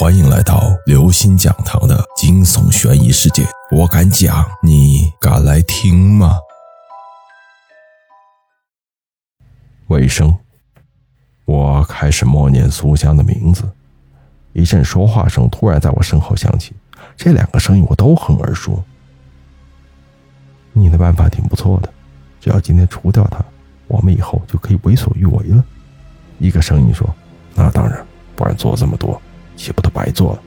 欢迎来到刘星讲堂的惊悚悬疑世界。我敢讲，你敢来听吗？尾声，我开始默念苏香的名字，一阵说话声突然在我身后响起。这两个声音我都很耳熟。你的办法挺不错的，只要今天除掉他，我们以后就可以为所欲为了。一个声音说：“那当然，不然做这么多。”岂不都白做了？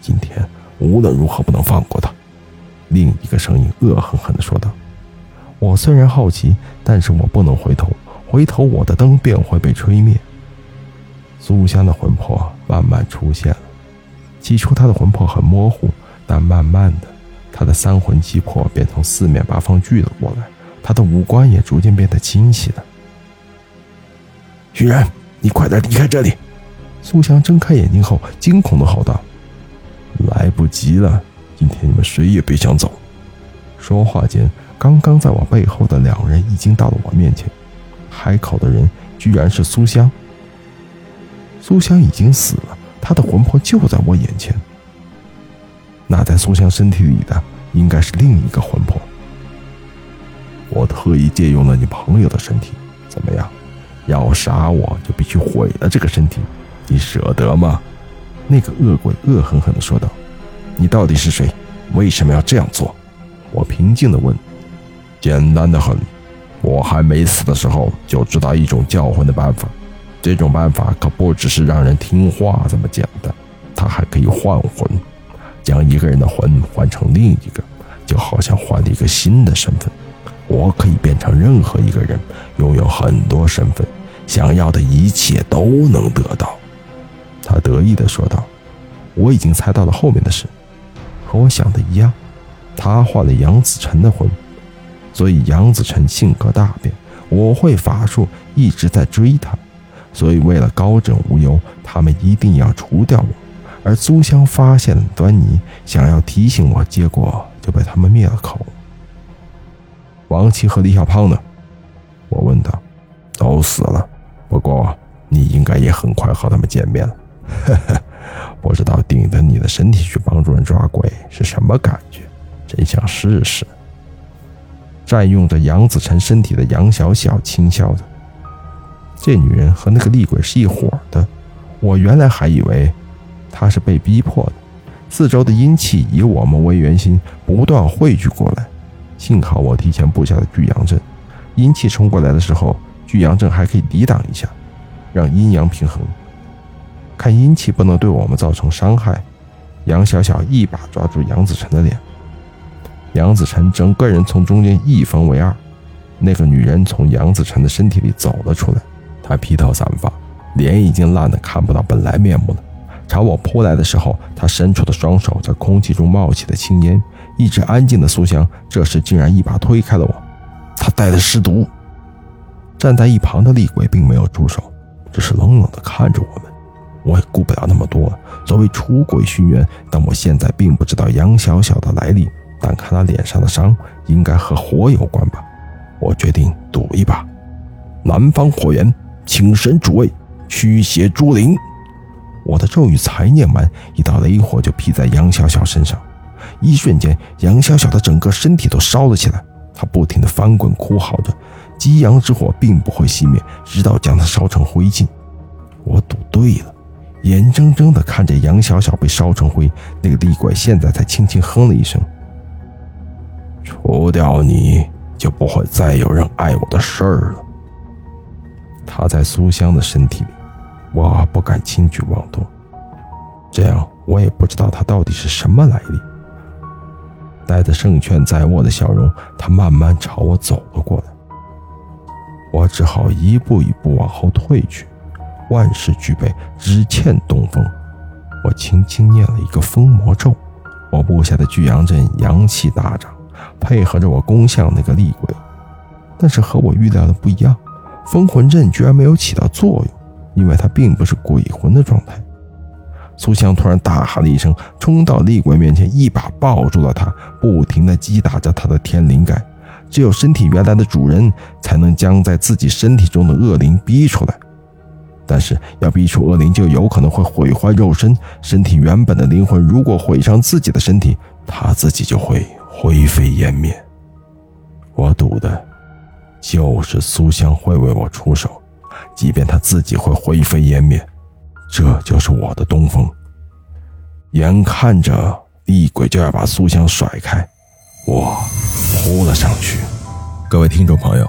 今天无论如何不能放过他。另一个声音恶狠狠地说道：“我虽然好奇，但是我不能回头，回头我的灯便会被吹灭。”苏香的魂魄慢慢出现了。起初，她的魂魄很模糊，但慢慢的，她的三魂七魄便从四面八方聚了过来，她的五官也逐渐变得清晰了。徐然，你快点离开这里！苏香睁开眼睛后，惊恐的吼道：“来不及了！今天你们谁也别想走！”说话间，刚刚在我背后的两人已经到了我面前，开口的人居然是苏香。苏香已经死了，她的魂魄就在我眼前。那在苏香身体里的，应该是另一个魂魄。我特意借用了你朋友的身体，怎么样？要杀我就必须毁了这个身体。你舍得吗？那个恶鬼恶狠狠地说道：“你到底是谁？为什么要这样做？”我平静地问：“简单的很，我还没死的时候就知道一种叫魂的办法。这种办法可不只是让人听话这么简单，它还可以换魂，将一个人的魂换成另一个，就好像换了一个新的身份。我可以变成任何一个人，拥有很多身份，想要的一切都能得到。”他得意地说道：“我已经猜到了后面的事，和我想的一样。他换了杨子晨的魂，所以杨子晨性格大变。我会法术，一直在追他，所以为了高枕无忧，他们一定要除掉我。而苏香发现了端倪，想要提醒我，结果就被他们灭了口。王琦和李小胖呢？我问道。都死了，不过你应该也很快和他们见面了。”呵呵，不知道顶着你的身体去帮助人抓鬼是什么感觉，真想试试。占用着杨子晨身体的杨小小轻笑着：“这女人和那个厉鬼是一伙的，我原来还以为她是被逼迫的。四周的阴气以我们为圆心，不断汇聚过来。幸好我提前布下了聚阳阵，阴气冲过来的时候，聚阳阵还可以抵挡一下，让阴阳平衡。”看阴气不能对我们造成伤害，杨小小一把抓住杨子晨的脸，杨子晨整个人从中间一分为二。那个女人从杨子晨的身体里走了出来，她披头散发，脸已经烂得看不到本来面目了。朝我扑来的时候，她伸出的双手在空气中冒起的青烟。一直安静的苏香这时竟然一把推开了我，她带的尸毒。站在一旁的厉鬼并没有出手，只是冷冷地看着我们。我也顾不了那么多。作为出轨寻冤，但我现在并不知道杨小小的来历。但看他脸上的伤，应该和火有关吧。我决定赌一把。南方火源，请神主位，驱邪诛灵。我的咒语才念完，一道雷火就劈在杨小小身上。一瞬间，杨小小的整个身体都烧了起来。他不停地翻滚，哭嚎着。激阳之火并不会熄灭，直到将他烧成灰烬。我赌对了。眼睁睁地看着杨小小被烧成灰，那个厉鬼现在才轻轻哼了一声：“除掉你就不会再有人爱我的事儿了。”他在苏香的身体里，我不敢轻举妄动。这样，我也不知道他到底是什么来历。带着胜券在握的笑容，他慢慢朝我走了过来。我只好一步一步往后退去。万事俱备，只欠东风。我轻轻念了一个封魔咒，我布下的聚阳阵阳气大涨，配合着我攻向那个厉鬼。但是和我预料的不一样，封魂阵居然没有起到作用，因为它并不是鬼魂的状态。苏香突然大喊了一声，冲到厉鬼面前，一把抱住了他，不停地击打着他的天灵盖。只有身体原来的主人，才能将在自己身体中的恶灵逼出来。但是要逼出恶灵，就有可能会毁坏肉身，身体原本的灵魂如果毁伤自己的身体，他自己就会灰飞烟灭。我赌的，就是苏香会为我出手，即便他自己会灰飞烟灭，这就是我的东风。眼看着厉鬼就要把苏香甩开，我扑了上去。各位听众朋友，